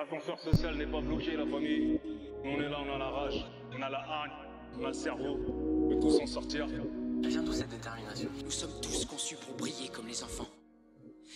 L'ascenseur social n'est pas bloqué, la famille. Nous, on est là, on a la rage, on a la haine, on a le cerveau. On peut tous en sortir. Elle vient d'où cette détermination Nous sommes tous conçus pour briller comme les enfants.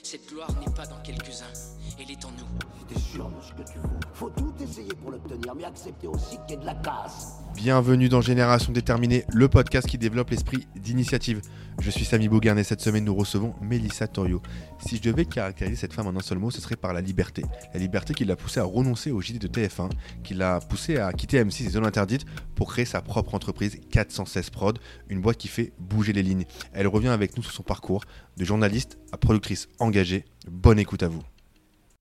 Cette gloire n'est pas dans quelques-uns, elle est en nous. Si t'es sûr de ce que tu veux, faut tout essayer pour l'obtenir, mais accepter aussi qu'il y ait de la casse. Bienvenue dans Génération Déterminée, le podcast qui développe l'esprit d'initiative. Je suis Samy Bouguern et cette semaine nous recevons Mélissa Torio. Si je devais caractériser cette femme en un seul mot, ce serait par la liberté. La liberté qui l'a poussée à renoncer au JD de TF1, qui l'a poussée à quitter M6 et Zones Interdites pour créer sa propre entreprise 416 Prod, une boîte qui fait bouger les lignes. Elle revient avec nous sur son parcours de journaliste à productrice engagée. Bonne écoute à vous.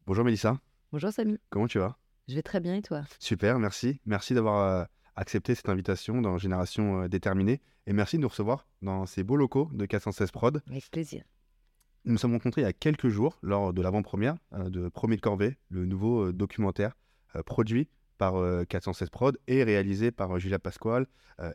Bonjour Mélissa, Bonjour Samy, comment tu vas? Je vais très bien et toi? Super, merci. Merci d'avoir euh, accepté cette invitation dans Génération euh, Déterminée. Et merci de nous recevoir dans ces beaux locaux de 416 Prod. Avec plaisir. Nous nous sommes rencontrés il y a quelques jours lors de l'avant-première euh, de Premier de Corvée, le nouveau euh, documentaire produit par euh, 416 Prod et réalisé par Julia Pasquale,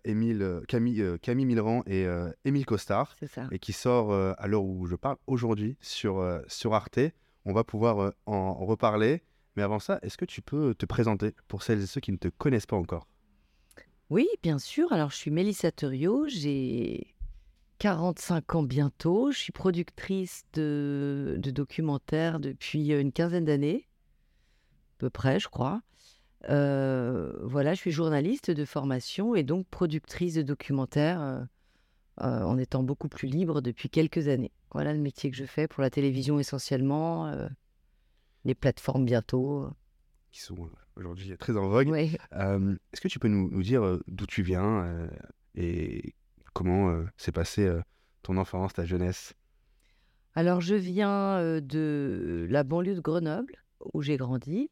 Émile, Camille, Camille Milran et Émile Costard C'est ça. et qui sort à l'heure où je parle aujourd'hui sur, sur Arte. On va pouvoir en reparler. Mais avant ça, est-ce que tu peux te présenter pour celles et ceux qui ne te connaissent pas encore? Oui, bien sûr. Alors, je suis Mélissa Thurio, j'ai 45 ans bientôt. Je suis productrice de, documentaires depuis une quinzaine d'années, à peu près, je crois. Euh, voilà, je suis journaliste de formation et donc productrice de documentaires euh, euh, en étant beaucoup plus libre depuis quelques années. Voilà le métier que je fais pour la télévision essentiellement, euh, les plateformes bientôt. Euh, aujourd'hui très en vogue. Ouais. Euh, Est-ce que tu peux nous, nous dire euh, d'où tu viens euh, et comment euh, s'est passée ton enfance, ta jeunesse? Alors, je viens de la banlieue de Grenoble, où j'ai grandi.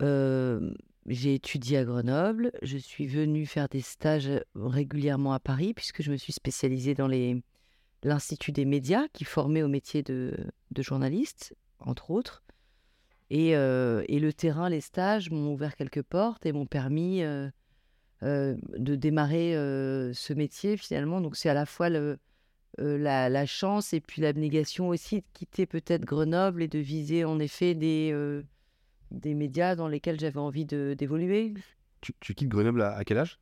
J'ai étudié à Grenoble. Je suis venue faire des stages régulièrement à Paris, puisque je me suis spécialisée dans les, l'Institut des médias, qui formait au métier de, de journaliste, entre autres. Et, euh, et le terrain, les stages m'ont ouvert quelques portes et m'ont permis euh, euh, de démarrer ce métier, finalement. Donc, c'est à la fois le, la, la chance et puis l'abnégation aussi de quitter peut-être Grenoble et de viser en effet des, des médias dans lesquels j'avais envie d'évoluer. tu, tu quittes Grenoble à, à quel âge?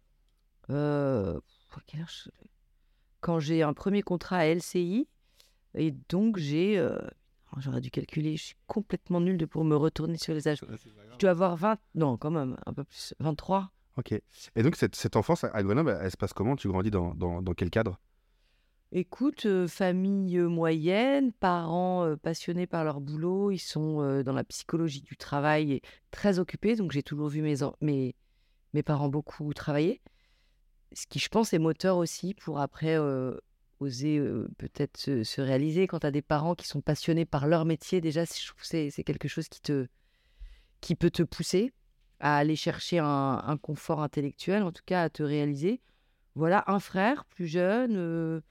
À quel âge? Quand j'ai un premier contrat à LCI, et donc j'ai. J'aurais dû calculer, je suis complètement nulle de pour me retourner sur les âges. Je dois avoir 20, non, quand même, un peu plus, 23. Ok. Et donc, cette, cette enfance à- Grenoble, elle, elle se passe comment? Tu grandis dans, dans, dans quel cadre? Écoute, euh, famille euh, moyenne, parents euh, passionnés par leur boulot, ils sont euh, dans la psychologie du travail et très occupés, donc j'ai toujours vu mes, mes, mes parents beaucoup travailler. Ce qui, je pense, est moteur aussi pour après oser peut-être se, se réaliser. Quand tu as des parents qui sont passionnés par leur métier, déjà, c'est- quelque chose qui, te, qui peut te pousser à aller chercher un, confort intellectuel, en tout cas à te réaliser. Voilà, un frère plus jeune.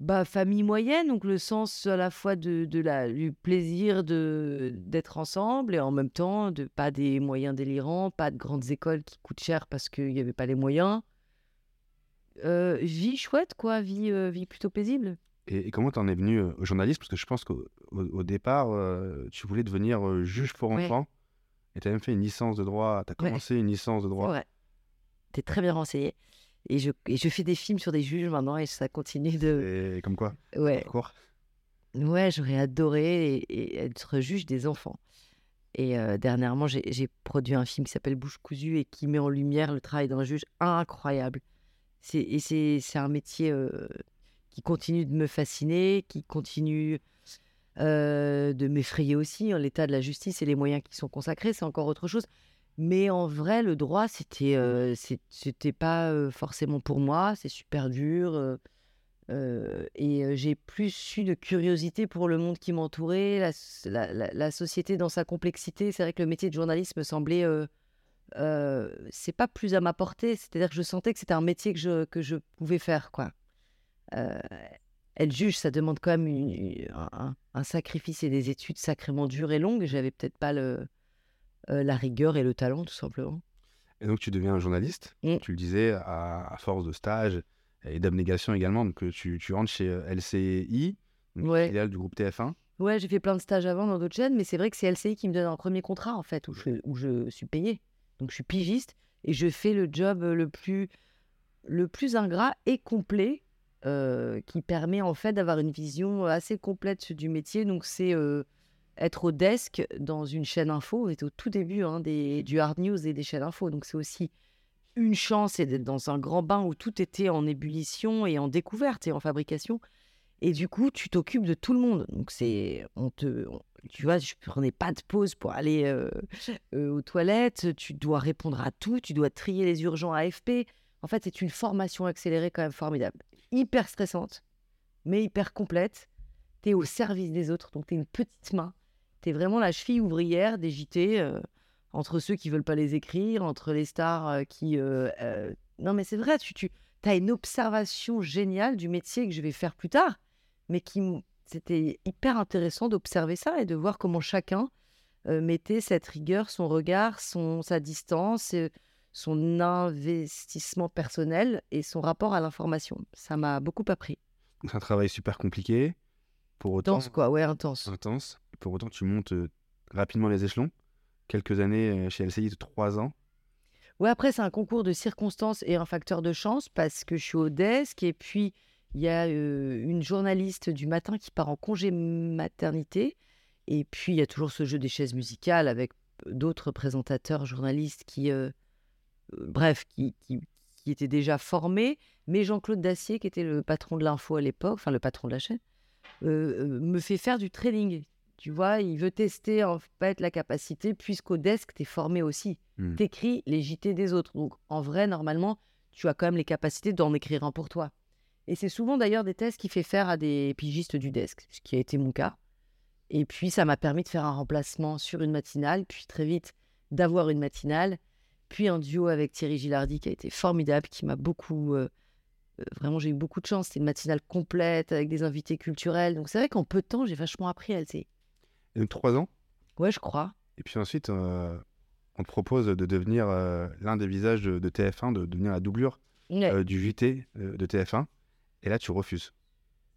bah, famille moyenne, donc le sens à la fois de, la, du plaisir d'être ensemble et en même temps de pas des moyens délirants, pas de grandes écoles qui coûtent cher parce qu'il n'y avait pas les moyens. Euh, vie chouette, quoi, vie, euh, vie plutôt paisible. et, et comment t'en es venu euh, au journalisme Parce que je pense qu'au au, au départ, tu voulais devenir juge pour Ouais. enfants. Et tu as même fait une licence de droit. Tu as Ouais. commencé une licence de droit. vrai. T'es très bien renseigné. Et je, et je fais des films sur des juges maintenant et ça continue de. Et comme quoi? Ouais. Parcours? Ouais, j'aurais adoré et- et être juge des enfants. Et euh, dernièrement, j'ai j'ai produit un film qui s'appelle Bouche cousue et qui met en lumière le travail d'un juge incroyable. C'est- Et c'est c'est un métier qui continue de me fasciner, qui continue de m'effrayer aussi. hein. L'état de la justice et les moyens qui sont consacrés, c'est encore autre chose. Mais en vrai, le droit, c'était euh, c'était pas euh, forcément pour moi. C'est super dur. euh, et j'ai plus eu de curiosité pour le monde qui m'entourait, la- la- la société dans sa complexité. C'est vrai que le métier de journaliste me semblait. Euh, c'est pas plus à ma portée. C'est-à-dire que je sentais que c'était un métier que je, que je pouvais faire, quoi. Euh, être juge, ça demande quand même une- un, un- un sacrifice et des études sacrément dures et longues. J'avais peut-être pas le, euh, la rigueur et le talent, tout simplement. Et donc, tu deviens journaliste. Mm. Tu le disais, à, à force de stage et d'abnégation également. Donc, tu, tu rentres chez LCI, Ouais. filiale du groupe TF1. Ouais, j'ai fait plein de stages avant dans d'autres chaînes, mais c'est vrai que c'est LCI qui me donne un premier contrat, en fait, où je, où je suis payée. Donc, je suis pigiste et je fais le job le plus, le plus ingrat et complet euh, qui permet, en fait, d'avoir une vision assez complète du métier. Donc, c'est euh, être au desk dans une chaîne info. On est au tout début hein, des, du hard news et des chaînes info. Donc, c'est aussi une chance d'être dans un grand bain où tout était en ébullition et en découverte et en fabrication. Et du coup, tu t'occupes de tout le monde. Donc, c'est. On te. tu vois, je prenais pas de pause pour aller euh, euh, aux toilettes. Tu dois répondre à tout. Tu dois trier les urgents AFP. En fait, c'est une formation accélérée quand même formidable. Hyper stressante, mais hyper complète. Tu es au service des autres. Donc, tu es une petite main. Tu es vraiment la cheville ouvrière des JT. euh, entre ceux qui veulent pas les écrire, entre les stars qui. Non, mais c'est vrai, tu, tu as une observation géniale du métier que je vais faire plus tard, mais qui. C'était hyper intéressant d'observer ça et de voir comment chacun euh, mettait cette rigueur, son regard, son, sa distance, euh, son investissement personnel et son rapport à l'information. Ça m'a beaucoup appris. C'est un travail super compliqué. Pour autant, Intense, quoi, ouais, intense. intense. Pour autant, tu montes euh, rapidement les échelons. Quelques années chez LCI, trois ans. Ouais, après, c'est un concours de circonstances et un facteur de chance parce que je suis au desk et puis il y a euh, une journaliste du matin qui part en congé maternité. Et puis, il y a toujours ce jeu des chaises musicales avec d'autres présentateurs, journalistes qui, euh, bref, qui, qui, qui étaient déjà formés. Mais Jean-Claude Dacier, qui était le patron de l'info à l'époque, enfin le patron de la chaîne, euh, me fait faire du training. Tu vois, il veut tester en fait la capacité, puisqu'au desk, tu es formé aussi. Hmm. Tu écris les JT des autres. Donc, en vrai, normalement, tu as quand même les capacités d'en écrire un pour toi. Et c'est souvent d'ailleurs des tests qu'il fait faire à des pigistes du desk, ce qui a été mon cas. Et puis, ça m'a permis de faire un remplacement sur une matinale, puis très vite d'avoir une matinale, puis un duo avec Thierry Gilardi qui a été formidable, qui m'a beaucoup. euh, euh, vraiment, j'ai eu beaucoup de chance. C'était une matinale complète avec des invités culturels. Donc, c'est vrai qu'en peu de temps, j'ai vachement appris à le Et donc, trois ans? Ouais, je crois. Et puis ensuite, euh, on te propose de devenir euh, l'un des visages de, de TF1, de devenir la doublure Ouais. du JT de TF1. Et là, tu refuses.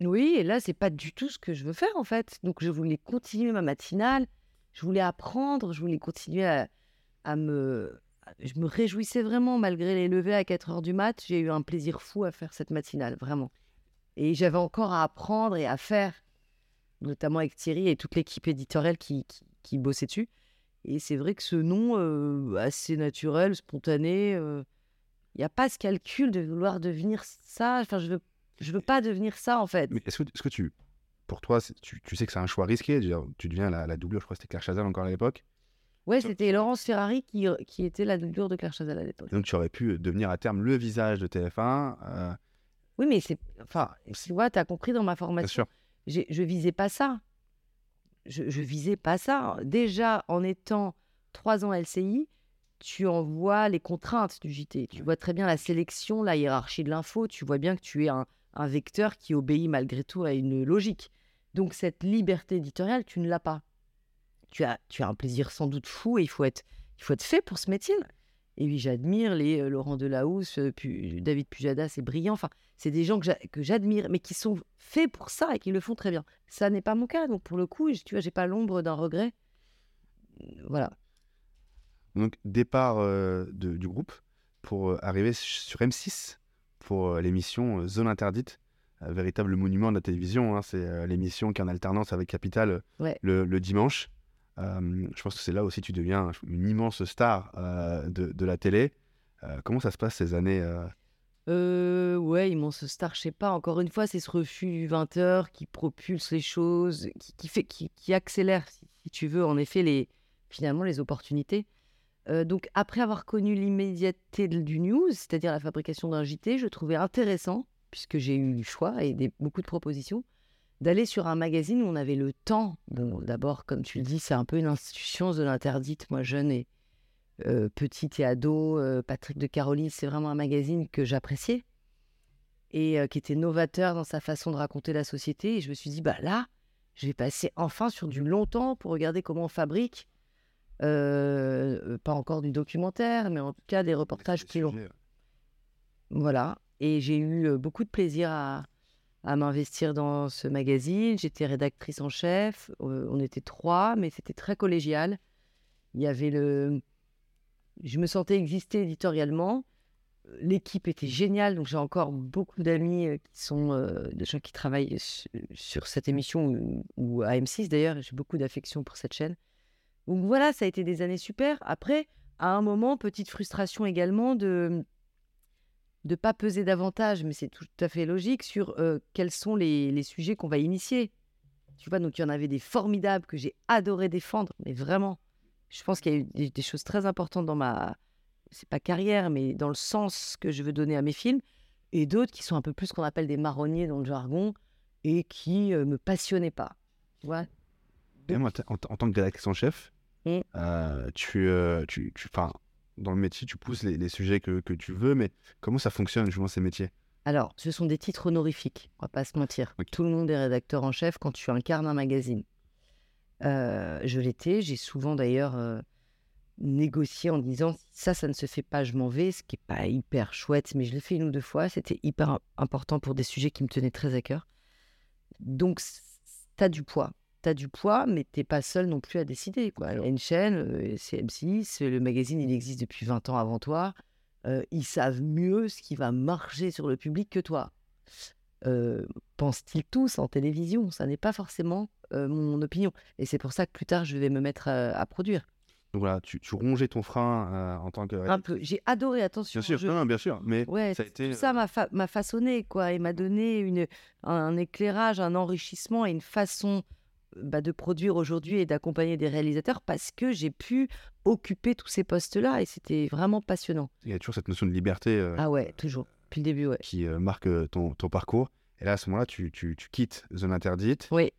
Oui, et là, c'est pas du tout ce que je veux faire en fait. Donc, je voulais continuer ma matinale, je voulais apprendre, je voulais continuer à, me. Je me réjouissais vraiment, malgré les levées à 4 heures du mat, j'ai eu un plaisir fou à faire cette matinale, vraiment. Et j'avais encore à apprendre et à faire, notamment avec Thierry et toute l'équipe éditoriale qui, qui, bossait dessus. Et c'est vrai que ce nom, euh, assez naturel, spontané, il n'y a pas ce calcul de vouloir devenir ça. Enfin, je veux, je veux pas devenir ça en fait. Mais est-ce que, est-ce que tu, pour toi, tu, tu sais que c'est un choix risqué Tu deviens la, la doublure, je crois que c'était Claire Chazal encore à l'époque. Ouais, c'était Laurence Ferrari qui, qui était la doublure de Claire Chazal à l'époque. Donc, tu aurais pu devenir à terme le visage de TF1. euh, Oui, mais c'est. Enfin, tu vois, tu as compris dans ma bien formation. sûr. j'ai- je visais pas ça. Je, je visais pas ça. Déjà, en étant trois ans LCI, tu en vois les contraintes du JT. Tu vois très bien la sélection, la hiérarchie de l'info. Tu vois bien que tu es un, un vecteur qui obéit malgré tout à une logique. Donc, cette liberté éditoriale, tu ne l'as pas. Tu as, tu as un plaisir sans doute fou et il faut être, il faut être fait pour ce métier. Et oui, j'admire les euh, Laurent Delahousse, euh, Pu- David Pujadas, c'est brillant. Enfin, c'est des gens que j'a- que j'admire, mais qui sont faits pour ça et qui le font très bien. Ça n'est pas mon cas, donc pour le coup, tu vois, j'ai pas l'ombre d'un regret. Voilà. Donc, départ euh, du groupe pour euh, arriver sur M6 pour euh, l'émission euh, Zone Interdite, un véritable monument de la télévision. hein. C'est euh, l'émission qui est en alternance avec Capital Ouais. le, le dimanche. Je pense que c'est là aussi que tu deviens une immense star de, de la télé. Comment ça se passe ces années euh, Euh, ouais, immense star, je sais pas. Encore une fois, c'est ce refus du 20h qui propulse les choses, qui, qui fait, qui, qui accélère, si, si tu veux, en effet, les, finalement, les opportunités. Donc, après avoir connu l'immédiateté du news, c'est-à-dire la fabrication d'un JT, je trouvais intéressant, puisque j'ai eu le choix et beaucoup de propositions, d'aller sur un magazine où on avait le temps. Bon, d'abord, comme tu le dis, c'est un peu une institution de l'interdite, moi jeune et euh, petite et ado. Patrick de Caroline, c'est vraiment un magazine que j'appréciais et qui était novateur dans sa façon de raconter la société. Et je me suis dit, bah là, je vais passer enfin sur du long temps pour regarder comment on fabrique. Euh, pas encore du documentaire, mais en tout cas des reportages plus longs. Voilà. Et j'ai eu euh, beaucoup de plaisir à, à m'investir dans ce magazine. J'étais rédactrice en chef. euh, on était trois, mais c'était très collégial. Il y avait le. Je me sentais exister éditorialement. L'équipe était géniale, donc j'ai encore beaucoup d'amis qui sont euh, des gens qui travaillent su- sur cette émission ou, ou à M6 d'ailleurs. J'ai beaucoup d'affection pour cette chaîne. Donc voilà, ça a été des années super. Après, à un moment, petite frustration également de de pas peser davantage, mais c'est tout à fait logique, sur quels sont les, les sujets qu'on va initier. Tu vois, donc il y en avait des formidables que j'ai adoré défendre, mais vraiment. Je pense qu'il y a eu des, des choses très importantes dans ma, c'est pas carrière, mais dans le sens que je veux donner à mes films, et d'autres qui sont un peu plus ce qu'on appelle des marronniers dans le jargon, et qui euh, me passionnaient pas. Tu vois? Même en, en ta- en tant que rédactrice en chef, Mm. euh, tu, euh, tu, tu, 'fin, dans le métier, tu pousses les, les sujets que, que tu veux, mais comment ça fonctionne justement ces métiers? Alors, ce sont des titres honorifiques, on va pas se mentir. Tout le monde est rédacteur en chef quand tu incarnes un magazine. Euh, je l'étais, j'ai souvent d'ailleurs négocié en disant ça, ça ne se fait pas, je m'en vais, ce qui n'est pas hyper chouette, mais je l'ai fait une ou deux fois. C'était hyper im- important pour des sujets qui me tenaient très à cœur. Donc, tu as du poids. Tu as du poids, mais tu pas seul non plus à décider. Quoi. Il y a une chaîne, c'est M6, le magazine, il existe depuis 20 ans avant toi. Euh, ils savent mieux ce qui va marcher sur le public que toi. Euh, Pensent-ils tous en télévision? Ça n'est pas forcément euh, mon opinion. Et c'est pour ça que plus tard, je vais me mettre à, à produire. Donc voilà, tu, tu rongeais ton frein en tant que. Un peu. J'ai adoré, attention. Bien sûr, je- non, non, bien sûr, mais Ouais, ça a été. tout ça m'a fa- m'a façonné, quoi, et m'a donné une, un éclairage, un enrichissement et une façon bah, de produire aujourd'hui et d'accompagner des réalisateurs parce que j'ai pu occuper tous ces postes-là et c'était vraiment passionnant. Il y a toujours cette notion de liberté euh, Ah ouais, toujours, depuis le début, ouais. qui euh, marque euh, ton, ton parcours. Et là, à ce moment-là, tu, tu, tu quittes Zone Interdite. Oui.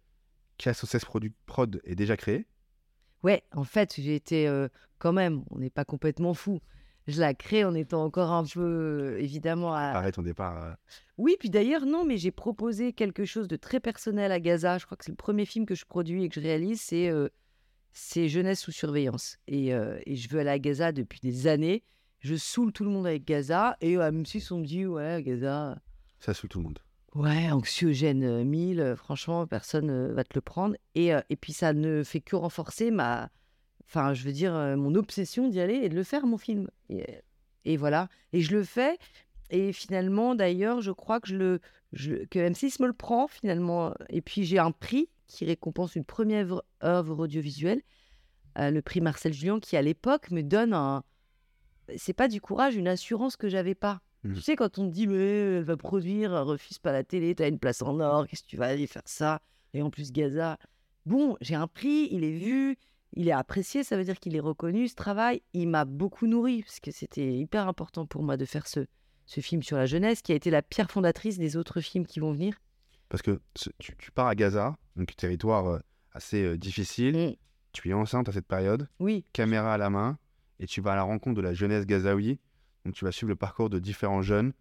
KSOS Prod est déjà créé. Ouais, en fait, j'ai été euh, quand même, on n'est pas complètement fou. Je la crée en étant encore un peu, euh, évidemment, à, Arrête ton départ. euh, Oui, puis d'ailleurs, non, mais j'ai proposé quelque chose de très personnel à Gaza. Je crois que c'est le premier film que je produis et que je réalise, c'est euh, c'est Jeunesse sous surveillance. Et, euh, et je veux aller à Gaza depuis des années. Je saoule tout le monde avec Gaza. Et même si on me dit, ouais, Gaza, Ça saoule tout le monde. ouais, anxiogène euh, 1000, euh, franchement, personne euh, va te le prendre. Et, et puis ça ne fait que renforcer ma. Enfin, je veux dire, euh, mon obsession d'y aller et de le faire, mon film. Et, euh, et voilà. Et je le fais. Et finalement, d'ailleurs, je crois que, je le, je- que M6 me le prend, finalement. Et puis, j'ai un prix qui récompense une première œuvre, audiovisuelle, euh, le prix Marcel Julien, qui, à l'époque, me donne un. C'est pas du courage, une assurance que j'avais pas. Mhm. Tu sais, quand on te dit, mais elle va produire, refuse pas la télé, t'as une place en or, qu'est-ce que tu vas aller faire ça? Et en plus, Gaza. Bon, j'ai un prix, il est vu, il est apprécié, ça veut dire qu'il est reconnu, ce travail. Il m'a beaucoup nourri, parce que c'était hyper important pour moi de faire ce, ce film sur la jeunesse, qui a été la pierre fondatrice des autres films qui vont venir. Parce que tu, tu pars à Gaza, donc territoire euh, assez euh, difficile. Mm. Tu es enceinte à cette période, Oui, caméra à la main, et tu vas à la rencontre de la jeunesse gazaoui. Donc tu vas suivre le parcours de différents jeunes,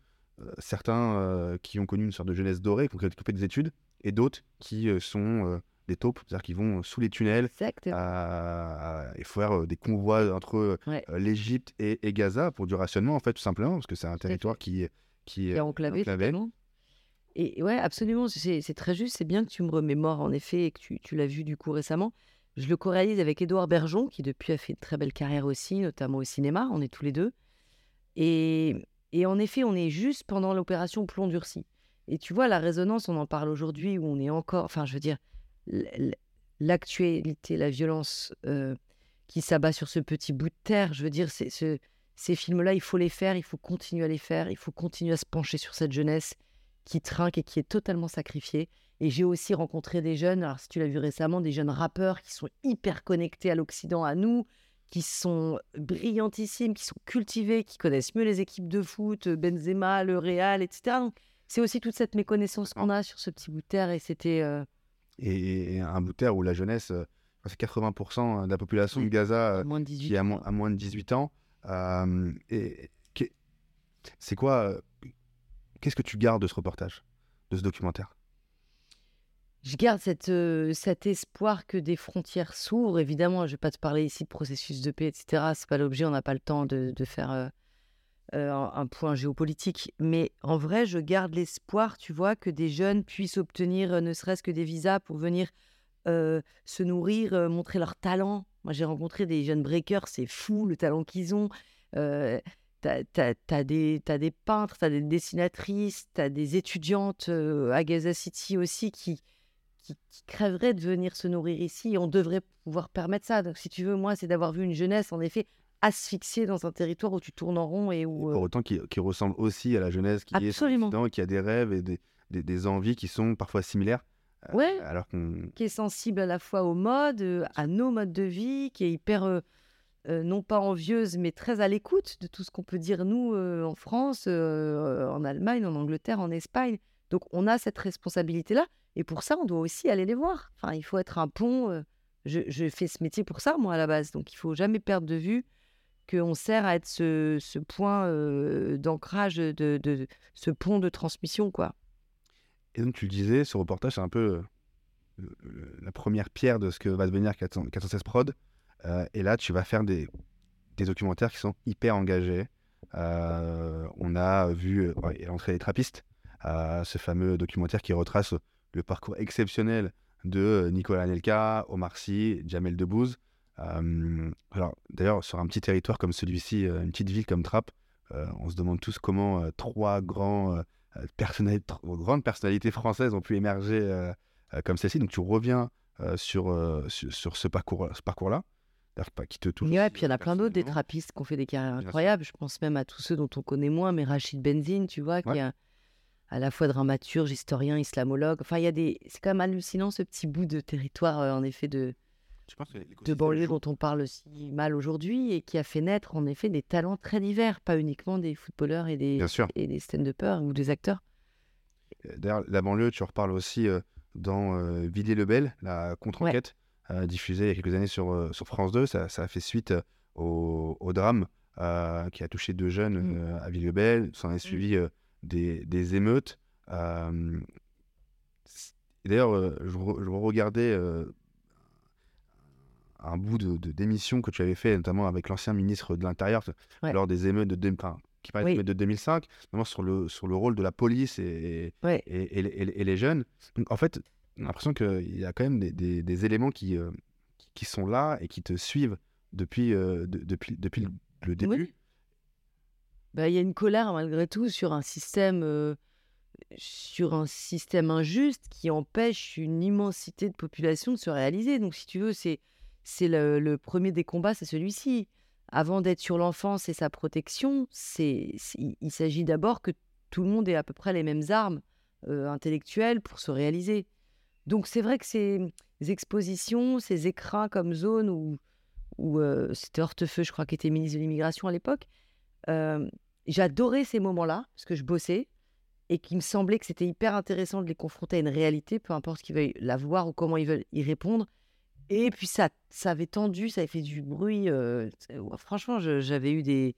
euh, certains euh, qui ont connu une sorte de jeunesse dorée, qui ont occupé des études, et d'autres qui euh, sont des taupes, c'est-à-dire qui vont sous les tunnels exactement. à- à- et faire euh, des convois entre euh, Ouais. l'Égypte et, et Gaza pour du rationnement, en fait, tout simplement, parce que c'est un territoire qui, qui est enclavé, enclavé. Et ouais, absolument, c'est très juste. C'est bien que tu me remémores, en effet, et que tu, tu l'as vu du coup récemment. Je le co-réalise avec Édouard Bergeon, qui depuis a fait une très belle carrière aussi, notamment au cinéma. On est tous les deux. Et, et en effet, on est juste pendant l'opération Plomb durci. Et tu vois, la résonance, on en parle aujourd'hui, où on est encore. Enfin, je veux dire, l'actualité, la violence euh, qui s'abat sur ce petit bout de terre, je veux dire, c'est ce, ces films-là, il faut les faire, il faut continuer à les faire, il faut continuer à se pencher sur cette jeunesse qui trinque et qui est totalement sacrifiée. Et j'ai aussi rencontré des jeunes, alors si tu l'as vu récemment, des jeunes rappeurs qui sont hyper connectés à l'Occident, à nous, qui sont brillantissimes, qui sont cultivés, qui connaissent mieux les équipes de foot, Benzema, le Real, etc. Donc, c'est aussi toute cette méconnaissance qu'on a sur ce petit bout de terre et c'était... euh, et, et un bout de terre où la jeunesse, euh, c'est 80% de la population de. Gaza euh, moins de 18 qui mo- à moins de 18 ans. Euh, et c'est quoi euh, Qu'est-ce que tu gardes de ce reportage, de ce documentaire? Je garde cette, euh, cet espoir que des frontières s'ouvrent. Évidemment, je ne vais pas te parler ici de processus de paix, etc. C'est pas l'objet, on n'a pas le temps de, de faire euh, euh, un, point géopolitique. Mais en vrai, je garde l'espoir, tu vois, que des jeunes puissent obtenir euh, ne serait-ce que des visas pour venir euh, se nourrir, montrer leur talent. Moi, j'ai rencontré des jeunes breakers, c'est fou le talent qu'ils ont. T'as, t'as des, des peintres, t'as des dessinatrices, t'as des étudiantes à Gaza City aussi qui, qui, crèveraient de venir se nourrir ici. On devrait pouvoir permettre ça. Donc, si tu veux, moi, c'est d'avoir vu une jeunesse, en effet, asphyxiée dans un territoire où tu tournes en rond et où... Pour autant qui, qui ressemble aussi à la jeunesse qui est Absolument. l'Occident, qui a des rêves et des, des- des envies qui sont parfois similaires. euh, Ouais. Alors qu'on. qui est sensible à la fois aux modes, euh, à nos modes de vie, qui est hyper, euh, non pas envieuse, mais très à l'écoute de tout ce qu'on peut dire, nous, en France, en Allemagne, en Angleterre, en Espagne. Donc, on a cette responsabilité-là. Et pour ça, on doit aussi aller les voir. Enfin, il faut être un pont. je, je fais ce métier pour ça, moi, à la base. Donc, il faut jamais perdre de vue qu'on sert à être ce, point d'ancrage, de, ce pont de transmission, quoi. Et donc, tu le disais, ce reportage, c'est un peu la première pierre de ce que va devenir 400 416 Prod. Et là, tu vas faire des, documentaires qui sont hyper engagés. On a vu l'entrée des trappistes, ce fameux documentaire qui retrace le parcours exceptionnel de Nicolas Anelka, Omar Sy, Jamel Debbouze. Alors, d'ailleurs, sur un petit territoire comme celui-ci, euh, une petite ville comme Trappes, euh, on se demande tous comment euh, trois grands, tr- grandes personnalités françaises ont pu émerger comme celle-ci. Donc, tu reviens sur, sur, sur ce parcours, ce parcours-là, d'ailleurs, pas- qui te touche. Ouais, puis il y en a plein d'autres, des trappistes qui ont fait des carrières incroyables. Je pense même à tous ceux dont on connaît moins, mais Rachid Benzine, tu vois, qui est un- à la fois dramaturge, historien, islamologue. Enfin, il y a des. C'est quand même hallucinant ce petit bout de territoire, euh, en effet, de, Je pense que de banlieue joue. dont on parle si mal aujourd'hui et qui a fait naître, en effet, des talents très divers, pas uniquement des footballeurs et des, et des stand-uppers ou des acteurs. D'ailleurs, la banlieue, tu en reparles aussi euh, dans euh, Villiers-le-Bel, la contre-enquête euh, diffusée il y a quelques années sur, euh, sur France 2. Ça, ça a fait suite au, au drame qui a touché deux jeunes Mm. euh, à Villiers-le-Bel. S'en est suivi euh, des, des émeutes. D'ailleurs, je, re- je regardais un bout de, de- d'émission que tu avais fait, notamment avec l'ancien ministre de l'Intérieur, Ouais. lors des émeutes de, enfin, qui Oui. de 2005, notamment sur le, sur le rôle de la police et, et, les- et les- et les jeunes. Donc, en fait, a l'impression qu'il y a quand même des, des- des éléments qui, euh, qui- qui sont là et qui te suivent depuis, euh, de- depuis, depuis le- début. Oui. Bah, il y a une colère malgré tout sur un système, euh, sur un système injuste qui empêche une immensité de population de se réaliser. Donc, si tu veux, c'est c'est le, premier des combats, c'est celui-ci. Avant d'être sur l'enfance et sa protection, c'est il- s'agit d'abord que tout le monde ait à peu près les mêmes armes euh, intellectuelles pour se réaliser. Donc, c'est vrai que ces expositions, ces écrins comme zone où euh, c'était Hortefeux, je crois, qui était ministre de l'immigration à l'époque, euh, j'adorais ces moments-là, parce que je bossais, et qu'il me semblait que c'était hyper intéressant de les confronter à une réalité, peu importe qu'ils veuillent la voir ou comment ils veulent y répondre. Et puis ça, ça avait tendu, ça avait fait du bruit. euh, franchement, j'avais eu des...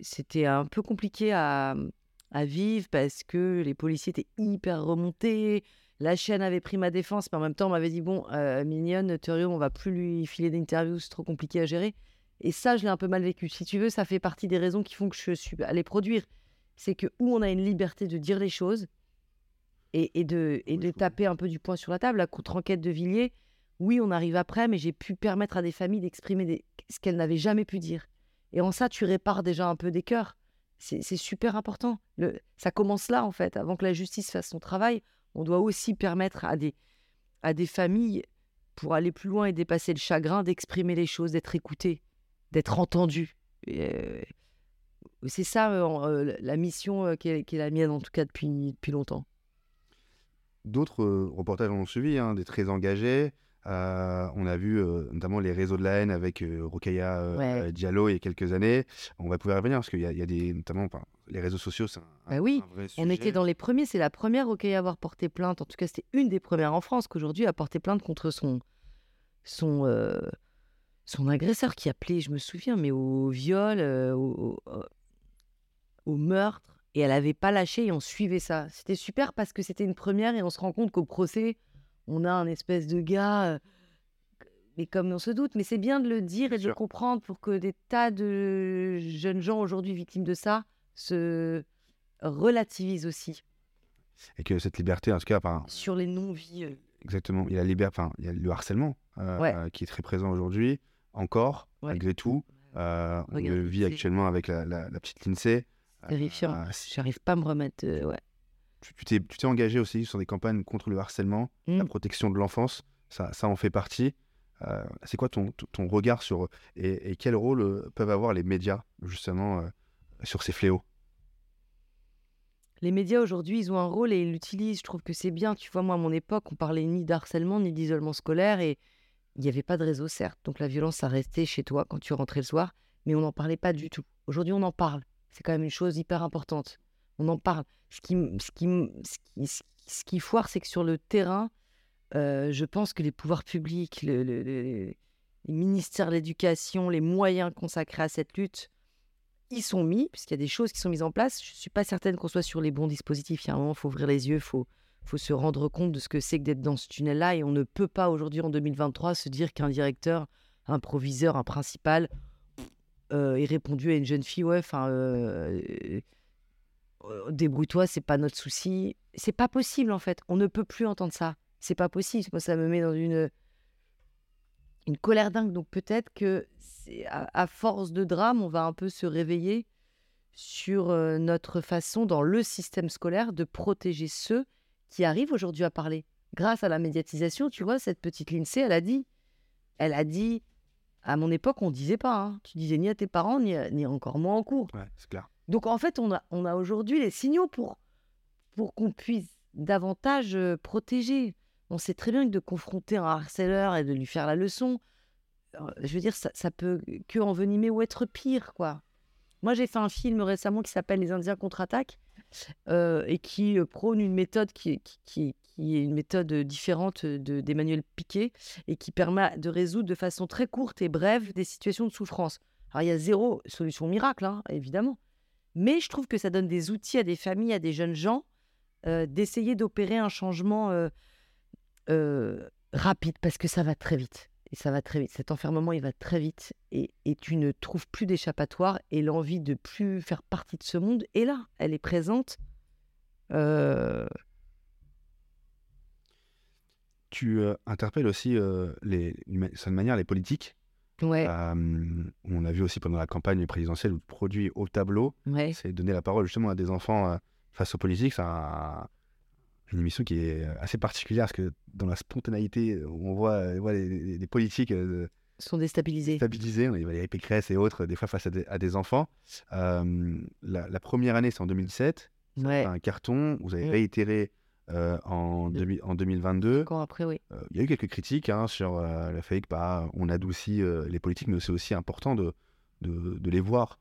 C'était un peu compliqué à, à vivre parce que les policiers étaient hyper remontés. La chaîne avait pris ma défense, mais en même temps, on m'avait dit Bon, euh, mignonne, Thurio, on va plus lui filer d'interviews, c'est trop compliqué à gérer. Et ça, je l'ai un peu mal vécu. Si tu veux, ça fait partie des raisons qui font que je suis allée produire. C'est que où on a une liberté de dire les choses et, et de, et de taper un peu du poing sur la table. La contre-enquête de Villiers, oui, on arrive après, mais j'ai pu permettre à des familles d'exprimer ce qu'elles n'avaient jamais pu dire. Et en ça, tu répares déjà un peu des cœurs. C'est super important. Ça commence là, en fait. Avant que la justice fasse son travail, on doit aussi permettre à des, à des familles, pour aller plus loin et dépasser le chagrin, d'exprimer les choses, d'être écoutées, d'être entendues. Euh, c'est ça euh, euh, la mission qui, est, la mienne, en tout cas, depuis, depuis longtemps. D'autres reportages ont suivi, hein, des très engagés. Euh, on a vu euh, notamment les réseaux de la haine avec euh, euh, Ouais. Diallo il y a quelques années. On va pouvoir y revenir parce qu'il y, a- il y a des, notamment enfin, les réseaux sociaux, c'est un, Bah oui, un vrai On sujet. était dans les premiers, c'est la première au à avoir porté plainte. En tout cas, c'était une des premières en France qu'aujourd'hui a porté plainte contre son, son, son agresseur qui appelait, je me souviens, mais au viol, au, au- au meurtre. Et elle n'avait pas lâché et on suivait ça. C'était super parce que c'était une première et on se rend compte qu'au procès, on a un espèce de gars. euh, mais comme on se doute, mais c'est bien de le dire et de le comprendre pour que des tas de jeunes gens aujourd'hui victimes de ça se relativise aussi Et que cette liberté, en tout cas, enfin, sur les non-vies. euh. exactement, il y a enfin, il y a le harcèlement euh, Ouais. euh, qui est très présent aujourd'hui, encore, Ouais. malgré tout. Euh, on Regarde, le vit actuellement avec la, la- la petite Lindsay. Terrifiant. J'arrive pas à me remettre. ouais. Tu t'es tu t'es engagé aussi sur des campagnes contre le harcèlement, la Mm. protection de l'enfance, ça, ça en fait partie. Euh, c'est quoi ton, ton- ton regard sur et, et quel rôle euh, peuvent avoir les médias justement euh, sur ces fléaux? Les médias aujourd'hui, ils ont un rôle et ils l'utilisent. Je trouve que c'est bien. Tu vois, moi, à mon époque, on parlait ni d'harcèlement ni d'isolement scolaire et il n'y avait pas de réseau, certes. Donc la violence, ça restait chez toi quand tu rentrais le soir, mais on n'en parlait pas du tout. Aujourd'hui, on en parle. C'est quand même une chose hyper importante. On en parle. Ce qui, foire, c'est que sur le terrain, euh, je pense que les pouvoirs publics, le- le- le- les ministères de l'éducation, les moyens consacrés à cette lutte, ils sont mis, puisqu'il y a des choses qui sont mises en place. Je ne suis pas certaine qu'on soit sur les bons dispositifs. Il y a un moment, il faut ouvrir les yeux, il faut, se rendre compte de ce que c'est que d'être dans ce tunnel-là. Et on ne peut pas aujourd'hui, en 2023, se dire qu'un directeur, un proviseur, un principal euh, ait répondu à une jeune fille, ouais, enfin, euh, euh, débrouille-toi, c'est pas notre souci. C'est pas possible, en fait. On ne peut plus entendre ça. C'est pas possible. Moi, ça me met dans une, une colère dingue. Donc peut-être que à, à force de drame, on va un peu se réveiller sur euh, notre façon dans le système scolaire de protéger ceux qui arrivent aujourd'hui à parler. Grâce à la médiatisation, tu vois, cette petite Lindsay, elle a dit, elle a dit, à mon époque, on disait pas, hein. tu disais ni à tes parents, ni, à- ni encore moins en cours. Ouais, c'est clair. Donc en fait, on a, aujourd'hui les signaux pour, pour qu'on puisse davantage euh, protéger. On sait très bien que de confronter un harceleur et de lui faire la leçon, euh, je veux dire, ça, peut que envenimer ou être pire, quoi. Moi, j'ai fait un film récemment qui s'appelle Les Indiens contre-attaquent euh, et qui prône une méthode qui, qui, qui- est une méthode différente de- d'Emmanuel Piquet et qui permet de résoudre de façon très courte et brève des situations de souffrance. Alors, il y a zéro solution miracle, hein, évidemment. Mais je trouve que ça donne des outils à des familles, à des jeunes gens, euh, d'essayer d'opérer un changement euh, euh, rapide, parce que ça va très vite. Et ça va très vite. Cet enfermement, il va très vite. Et, tu ne trouves plus d'échappatoire. Et l'envie de plus faire partie de ce monde est là. Elle est présente. Tu interpelles aussi les, certaine manière les politiques. Ouais, Euh, on a vu aussi pendant la campagne présidentielle où le produit au tableau, ouais. c'est donner la parole justement à des enfants euh, face aux politiques. C'est un- une émission qui est assez particulière parce que dans la spontanéité, on voit, euh, voit les, les- les politiques euh, Sont déstabilisés. stabilisés. On a Valérie Pécresse et autres, des fois face à des, à des enfants. La, la première année, c'est en 2017. Ouais. un carton. Vous avez Mm. réitéré euh, en, De- 2000 en 2022. Encore après, oui. Euh, Il y a eu quelques critiques hein, sur euh, le fait que bah, on adoucit les politiques, mais c'est aussi important de, de, de les voir.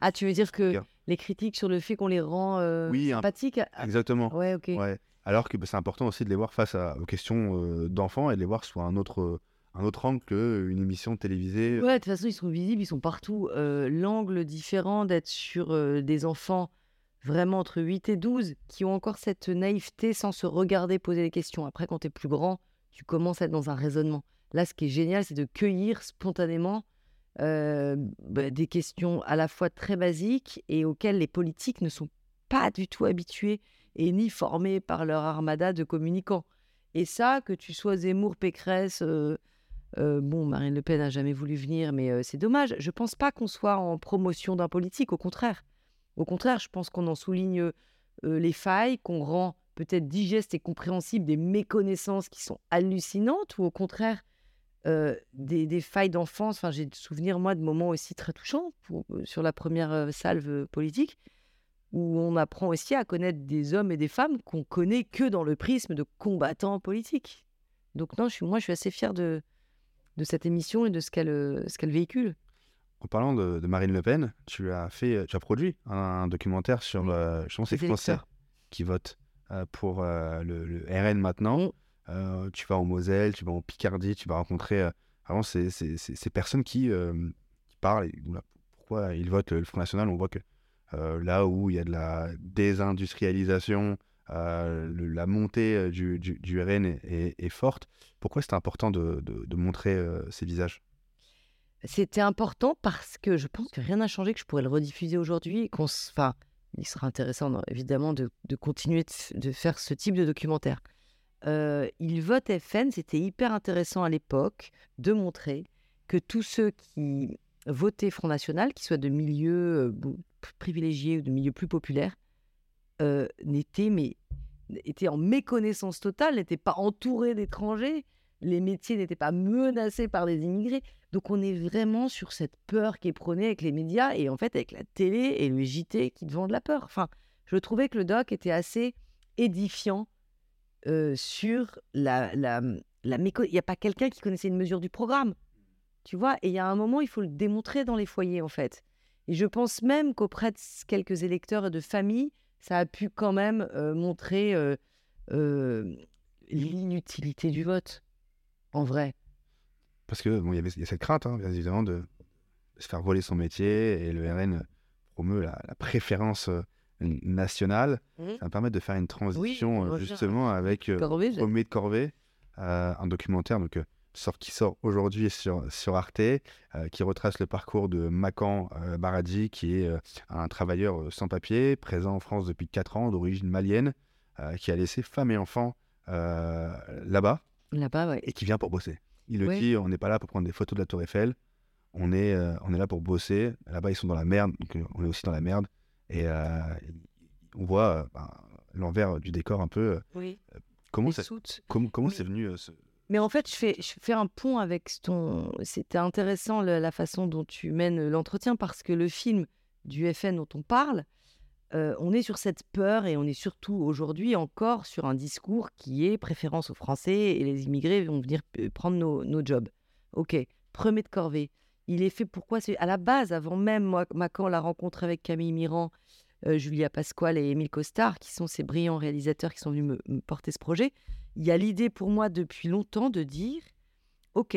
Ah, tu veux dire que les critiques sur le fait qu'on les rend Oui, un- sympathiques ah, exactement. Ouais, ok. Ouais. Alors que bah, c'est important aussi de les voir face à, aux questions d'enfants et de les voir sous un autre, un autre angle qu'une émission télévisée. Ouais, de toute façon, ils sont visibles, ils sont partout. Euh, L'angle différent d'être sur euh, des enfants vraiment entre 8 et 12 qui ont encore cette naïveté sans se regarder poser des questions. Après, quand tu es plus grand, tu commences à être dans un raisonnement. Là, ce qui est génial, c'est de cueillir spontanément euh, bah, des questions à la fois très basiques et auxquelles les politiques ne sont pas du tout habitués et ni formés par leur armada de communicants. Et ça, que tu sois Zemmour, Pécresse, euh, euh, bon, Marine Le Pen n'a jamais voulu venir, mais c'est dommage. Je pense pas qu'on soit en promotion d'un politique, au contraire. Au contraire, je pense qu'on en souligne les failles, qu'on rend peut-être digestes et compréhensibles des méconnaissances qui sont hallucinantes, ou au contraire des, failles d'enfance. J'ai de souvenirs, moi, de moments aussi très touchants sur la première salve politique, où on apprend aussi à connaître des hommes et des femmes qu'on connaît que dans le prisme de combattants politiques. Donc non, je moi, je suis assez fière de, cette émission et de ce qu'elle véhicule. En parlant de, de Marine Le Pen, tu as fait, tu as produit un, documentaire sur euh, justement ces Les Français qui votent euh, pour euh, le, le RN maintenant. Euh, tu vas au Moselle, tu vas en Picardie, tu vas rencontrer vraiment ces, ces- ces- ces personnes qui, qui parlent. et pourquoi ils votent le Front National? On voit que là où il y a de la désindustrialisation, le- la montée du, du- du RN est, est- est forte. Pourquoi c'est important de, de- de montrer ces visages? C'était important parce que je pense que rien n'a changé, que je pourrais le rediffuser aujourd'hui Enfin, il sera intéressant, évidemment, de, continuer de, faire ce type de documentaire. Euh, il vote FN, c'était hyper intéressant à l'époque de montrer que tous ceux qui votaient Front National, qu'ils soient de milieux euh, privilégiés ou de milieux plus populaires, euh, n'étaient mais étaient en méconnaissance totale, n'étaient pas entourés d'étrangers, les métiers n'étaient pas menacés par des immigrés. Donc on est vraiment sur cette peur qui est prônée avec les médias et en fait avec la télé et le JT qui te vendent la peur. Enfin, je trouvais que le doc était assez édifiant euh, sur la, la, méco- Il n'y a pas quelqu'un qui connaissait une mesure du programme, tu vois. Et il y a un moment, il faut le démontrer dans les foyers, en fait. Et je pense même qu'auprès de quelques électeurs et de familles, ça a pu quand même euh, montrer euh, l'inutilité du vote, en vrai. Parce que bon, il y a cette crainte, hein, bien évidemment, de se faire voler son métier et le RN promeut la, la préférence euh, nationale. Mhm. Ça va me permettre de faire une transition euh, justement avec euh, Corvée, de Corvée, euh, un documentaire donc, euh, sort, qui sort aujourd'hui sur, sur Arte, euh, qui retrace le parcours de Makan euh, Baradji, qui est euh, un travailleur euh, sans papier, présent en France depuis 4 ans, d'origine malienne, euh, qui a laissé femme et enfants euh, là-bas Là-bas, ouais. et qui vient pour bosser. Il le Ouais. dit, on n'est pas là pour prendre des photos de la Tour Eiffel, on est, euh, on est là pour bosser. Là-bas, ils sont dans la merde, donc euh, on est aussi dans la merde. Et euh, on voit ben, l'envers du décor un peu. Oui. Comment Les ça- soutes. comment, comment Oui. c'est venu ce... Mais en fait, je fais, je fais un pont avec ton. C'était intéressant la façon dont tu mènes l'entretien parce que le film du FN dont on parle, on est sur cette peur et on est surtout aujourd'hui encore sur un discours qui est préférence aux Français et les immigrés vont venir prendre nos, jobs. Ok, premier de corvée. Il est fait pourquoi? C'est à la base, avant même moi, Macan la rencontre avec Camille Mirand, Julia Pasquale et Émile Costard, qui sont ces brillants réalisateurs qui sont venus me- porter ce projet il y a l'idée pour moi depuis longtemps de dire, OK,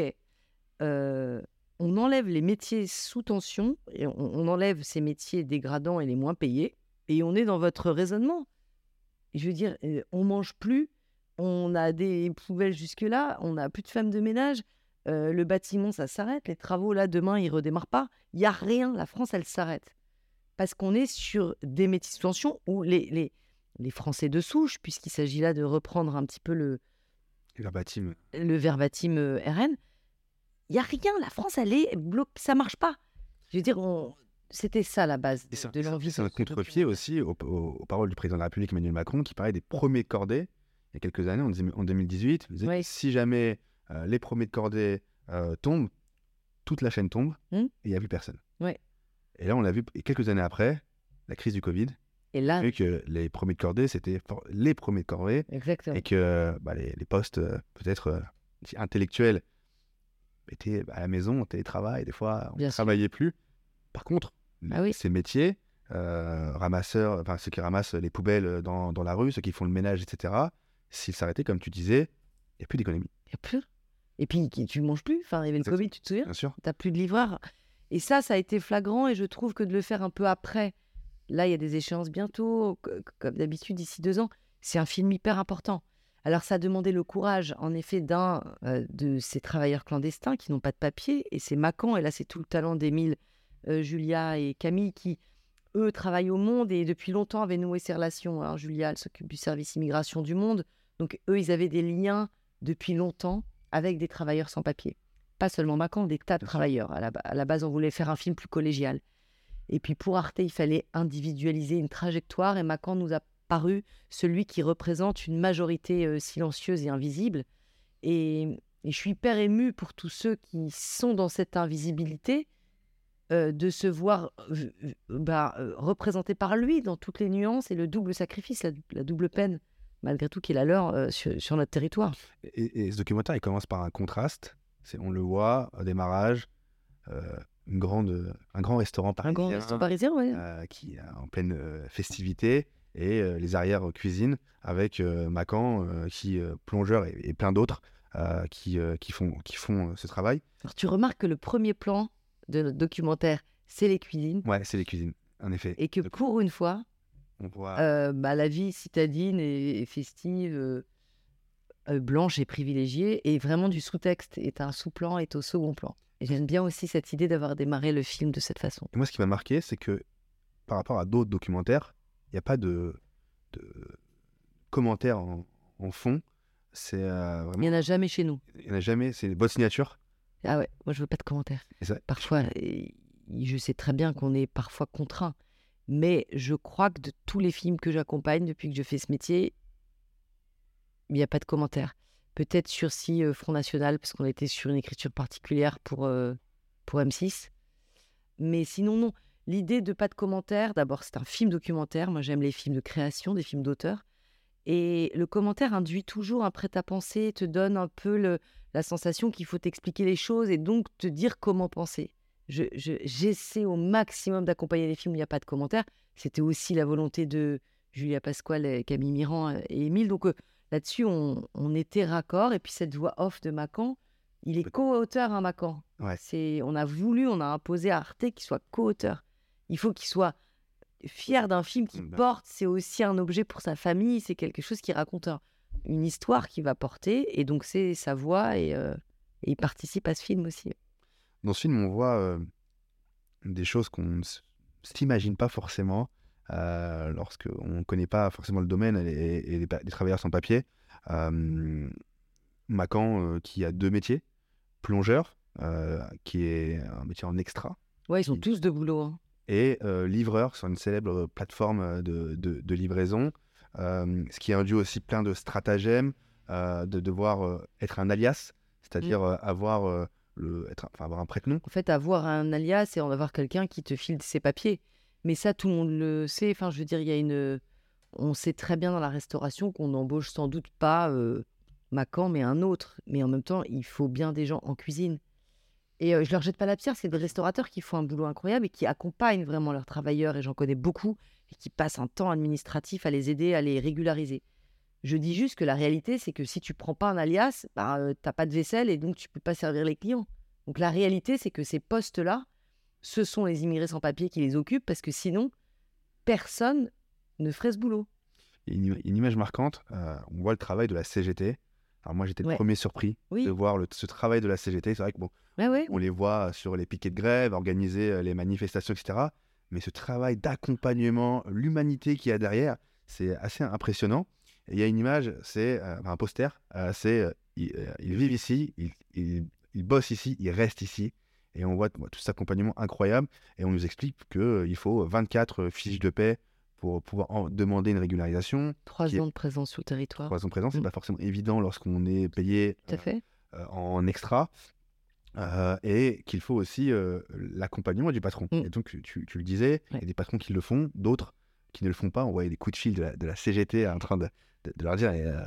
on enlève les métiers sous tension, et on enlève ces métiers dégradants et les moins payés, et on est dans votre raisonnement. Je veux dire, euh, on mange plus, on a des poubelles jusque-là, on n'a plus de femmes de ménage, euh, le bâtiment, ça s'arrête, les travaux, là, demain, ils redémarrent pas. Il n'y a rien, la France, elle s'arrête. Parce qu'on est sur des métiers tension où les, les, les Français de souche, puisqu'il s'agit là de reprendre un petit peu le, verbatim le verbatim euh, RN, il n'y a rien. La France, elle est bloquée, ça marche pas. Je veux dire, on... c'était ça la base de, c'est de l'envie. c'est de un contre-pied aussi aux, aux- aux paroles du président de la République Emmanuel Macron qui parlait des premiers de cordée il y a quelques années, en, dix- en 2018. Il disait Oui. si jamais euh, les premiers de cordée euh, tombent, toute la chaîne tombe Hmm. et il n'y a plus personne. Et là, on l'a vu et quelques années après, la crise du Covid, Et là, vu que les premiers de cordée, c'était les premiers de cordée exactement. et que bah, les, les postes euh, peut-être euh, intellectuels étaient à la maison, en télétravail, des fois, on ne travaillait plus. Par contre, Ah oui. ces métiers, euh, ramasseurs, enfin ceux qui ramassent les poubelles dans, dans la rue, ceux qui font le ménage, etc., s'ils s'arrêtaient, comme tu disais, il n'y a plus d'économie, Il y a plus. Et puis, tu manges plus. Enfin, il y avait le Exactement. Covid, tu te souviens? Bien sûr. T'as plus de livreurs. Et ça, ça a été flagrant. Et je trouve que de le faire un peu après, là, il y a des échéances bientôt, co- comme d'habitude, d'ici deux ans. C'est un film hyper important. Alors, ça a demandé le courage, en effet, d'un euh, de ces travailleurs clandestins qui n'ont pas de papier. Et c'est Macan. Et là, c'est tout le talent d'Émile, euh, Julia et Camille qui, eux, travaillent au Monde et depuis longtemps avaient noué ces relations. Alors, Julia, elle s'occupe du service immigration du Monde. Donc, eux, ils avaient des liens depuis longtemps avec des travailleurs sans papier. Pas seulement Macan, des tas de travailleurs. À la, ba- à la base, on voulait faire un film plus collégial. Et puis pour Arte, il fallait individualiser une trajectoire et Macan nous a paru celui qui représente une majorité euh, silencieuse et invisible. Et, et je suis hyper émue pour tous ceux qui sont dans cette invisibilité euh, de se voir euh, bah, euh, représentés par lui dans toutes les nuances et le double sacrifice, la, la double peine, malgré tout, qui est la leur sur, sur notre territoire. Et, et ce documentaire, il commence par un contraste. C'est, on le voit au démarrage, une grande, un grand restaurant Un parisien, grand resto parisien, ouais. euh, qui est en pleine festivité, et les arrières cuisine avec Macan, qui plongeur et, et plein d'autres qui, qui font, qui font ce travail. Alors, tu remarques que le premier plan de notre documentaire, c'est les cuisines. Ouais, c'est les cuisines, en effet. Et que Donc, pour une fois, on voit euh, bah, la vie citadine et, et festive, euh, euh, blanche et privilégiée, est vraiment du sous-texte, est un sous-plan, est au second plan. Et J'aime bien aussi cette idée d'avoir démarré le film de cette façon. Et moi, ce qui m'a marqué, c'est que par rapport à d'autres documentaires, il n'y a pas de, de commentaires en, en fond. C'est euh, Il n'y en a jamais chez nous. Il n'y en a jamais. C'est votre signature. Ah ouais, moi je veux pas de commentaires. Parfois, je sais très bien qu'on est parfois contraint, mais je crois que de tous les films que j'accompagne depuis que je fais ce métier, il n'y a pas de commentaires. Peut-être sur si euh, Front National, parce qu'on était sur une écriture particulière pour, euh, pour M6. Mais sinon, non. L'idée de pas de commentaires, d'abord, c'est un film documentaire. Moi, j'aime les films de création, des films d'auteur. Et le commentaire induit toujours un prêt-à-penser, te donne un peu le, la sensation qu'il faut t'expliquer les choses et donc te dire comment penser. Je- je- J'essaie au maximum d'accompagner les films où il n'y a pas de commentaires. C'était aussi la volonté de Julia Pasquale, Camille Mirand euh, et Émile. Donc euh, là-dessus, on, on était raccord. Et puis cette voix off de Macan, il est co-auteur, hein, Macan. Ouais. C'est, on a voulu, on a imposé à Arte qu'il soit co-auteur. Il faut qu'il soit fier d'un film qu'il Bah. porte. C'est aussi un objet pour sa famille. C'est quelque chose qui raconte un- une histoire qu'il va porter. Et donc, c'est sa voix et, euh, et il participe à ce film aussi. Dans ce film, on voit euh, des choses qu'on ne s'imagine pas forcément euh, lorsqu'on ne connaît pas forcément le domaine et, et les, travailleurs sans papier. Macan, qui a deux métiers. Plongeur, qui est un métier en extra. Ouais, ils sont tous de boulot. hein. et livreur sur une célèbre plateforme de, de- de livraison, ce qui induit aussi plein de stratagèmes, euh, de devoir euh, être un alias, c'est-à-dire euh, avoir, euh, le, être, enfin, avoir un prête-nom. En fait, avoir un alias et en avoir quelqu'un qui te file ses papiers. Mais ça, tout le monde le sait. Enfin, je veux dire, il y a une. On sait très bien dans la restauration qu'on n'embauche sans doute pas euh, Macan, mais un autre. Mais en même temps, il faut bien des gens en cuisine. Et euh, je leur jette pas la pierre, c'est des restaurateurs qui font un boulot incroyable et qui accompagnent vraiment leurs travailleurs, et j'en connais beaucoup, et qui passent un temps administratif à les aider, à les régulariser. Je dis juste que la réalité, c'est que si tu prends pas un alias, bah, euh, t'as pas de vaisselle et donc tu peux pas servir les clients. Donc la réalité, c'est que ces postes-là, ce sont les immigrés sans papier qui les occupent parce que sinon, personne ne ferait ce boulot. Une, une image marquante, euh, on voit le travail de la CGT. Alors moi, j'étais le Ouais. premier surpris Oui. de voir le- ce travail de la CGT. C'est vrai que bon, Ouais, ouais. on les voit sur les piquets de grève, organiser euh, les manifestations, etc. Mais ce travail d'accompagnement, l'humanité qu'il y a derrière, c'est assez impressionnant. Et il y a une image, c'est euh, un poster, euh, c'est euh, ils, ils vivent ici, ils, ils- ils bossent ici, ils restent ici. Et on voit tout cet accompagnement incroyable. Et on nous explique qu'il faut 24 fiches de paix pour pouvoir en demander une régularisation. Trois ans de présence sur le territoire. Trois ans de présence, c'est Mm. pas forcément évident lorsqu'on est payé Tout à fait. en extra. Euh, et qu'il faut aussi euh, l'accompagnement du patron. Mm. Et donc, tu, tu le disais, il y a des patrons qui le font, d'autres qui ne le font pas. On voyait des coups de fil de la, de la CGT en train de, de- de leur dire, et, euh,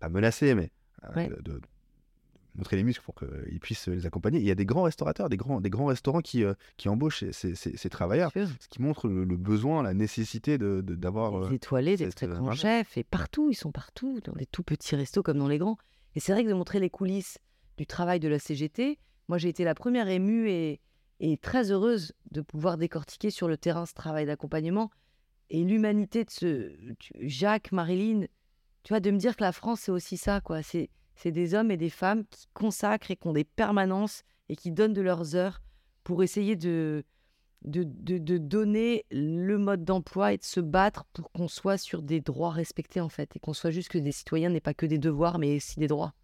pas menacer, mais Ouais. de, montrer les muscles pour qu'ils puissent les accompagner. Il y a des grands restaurateurs, des grands, des grands restaurants qui, qui embauchent ces, ces- ces- ces travailleurs, ce qui montre le, le besoin, la nécessité de- de- d'avoir... Des étoilés, des très grands chefs, et partout, ils sont partout, dans des tout petits restos comme dans les grands. Et c'est vrai que de montrer les coulisses du travail de la CGT, moi j'ai été la première émue et, très heureuse de pouvoir décortiquer sur le terrain ce travail d'accompagnement et l'humanité de ce Jacques, Marilyn, tu vois, de me dire que la France c'est aussi ça, quoi. C'est c'est des hommes et des femmes qui consacrent et qui ont des permanences et qui donnent de leurs heures pour essayer de, de, de, de donner le mode d'emploi et de se battre pour qu'on soit sur des droits respectés en fait et qu'on soit juste que des citoyens n'aient pas que des devoirs mais aussi des droits.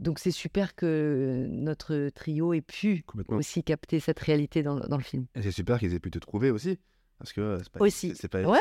Donc c'est super que notre trio ait pu aussi capter cette réalité dans, le- dans le film. Et c'est super qu'ils aient pu te trouver aussi. Parce que c'est pas, Aussi. c'est- pas, Ouais,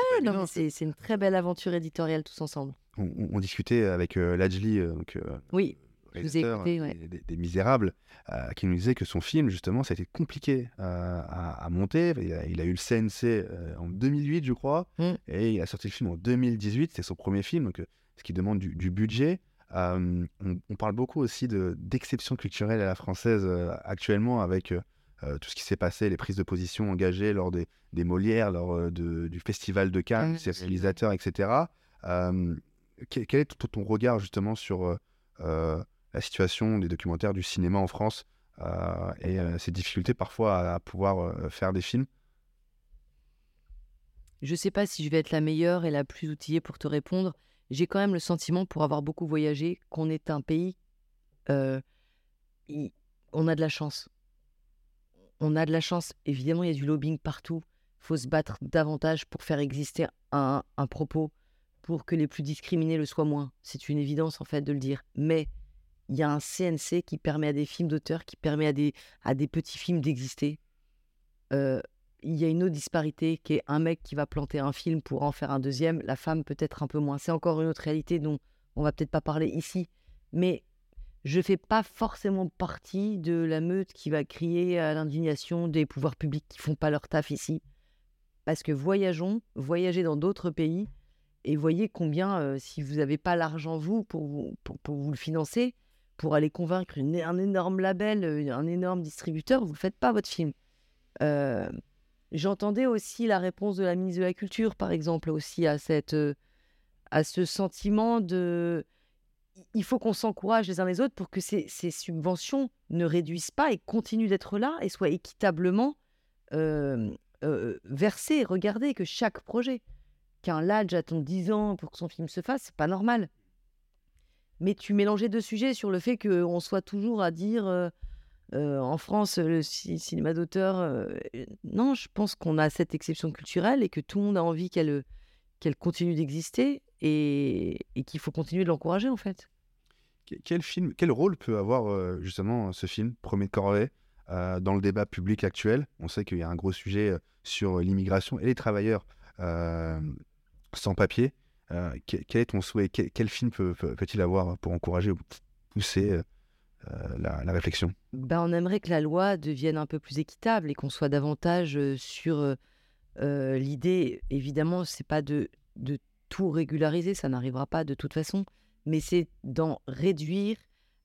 c'est une très belle aventure éditoriale tous ensemble. on, on- on discutait avec euh, Lajli, euh, donc, euh, Oui, je vous ai écouté, ouais. des, des- des Misérables, euh, qui nous disait que son film, justement, ça a été compliqué à, à monter. Il a, il a eu le CNC euh, en 2008, je crois, Mm. et il a sorti le film en 2018. C'est son premier film, donc, euh, ce qui demande du, du budget. Euh, on, on parle beaucoup aussi de- d'exception culturelle à la française euh, actuellement avec euh, tout ce qui s'est passé, les prises de position engagées lors des, des Molières, lors de- du Festival de Cannes, ces réalisateurs, etc. Quel, quel est ton, regard justement sur la situation des documentaires du cinéma en France et ces difficultés parfois à, à pouvoir faire des films? Je sais pas si je vais être la meilleure et la plus outillée pour te répondre. J'ai quand même le sentiment, pour avoir beaucoup voyagé, qu'on est un pays. on a de la chance. On a de la chance. Évidemment, il y a du lobbying partout. Il faut se battre davantage pour faire exister un, un propos, pour que les plus discriminés le soient moins. C'est une évidence, en fait, de le dire. Mais il y a un CNC qui permet à des films d'auteur, qui permet à des, à des petits films d'exister. Il y a une autre disparité qui est un mec qui va planter un film pour en faire un deuxième, la femme peut-être un peu moins. C'est encore une autre réalité dont on va peut-être pas parler ici. Mais je fais pas forcément partie de la meute qui va crier à l'indignation des pouvoirs publics qui font pas leur taf ici. Parce que voyageons, voyagez dans d'autres pays et voyez combien, euh, si vous n'avez pas l'argent vous pour, vous pour, vous le financer, pour aller convaincre un énorme label, euh, un énorme distributeur, vous ne faites pas votre film. Euh, J'entendais aussi la réponse de la ministre de la Culture, par exemple, aussi à, euh, ce sentiment de... Il faut qu'on s'encourage les uns les autres pour que ces, subventions ne réduisent pas et continuent d'être là et soient équitablement euh, euh, versées. Regardez que chaque projet, qu'un Ladj attend 10 ans pour que son film se fasse, c'est pas normal. Mais tu mélangeais deux sujets sur le fait qu'on soit toujours à dire en France le ci- cinéma d'auteur. non, je pense qu'on a cette exception culturelle et que tout le monde a envie qu'elle continue d'exister et, qu'il faut continuer de l'encourager en fait. Que- Quel film, quel rôle peut avoir justement ce film, Premier de Corvée, dans le débat public actuel? On sait qu'il y a un gros sujet sur l'immigration et les travailleurs sans papier. Que- quel est ton souhait? Quel, film peut- peut- peut-il avoir pour encourager ou pousser la, la réflexion Ben, on aimerait que la loi devienne un peu plus équitable et qu'on soit davantage euh, sur euh, euh, l'idée. Évidemment, c'est pas de, tout régulariser, ça n'arrivera pas de toute façon, mais c'est d'en réduire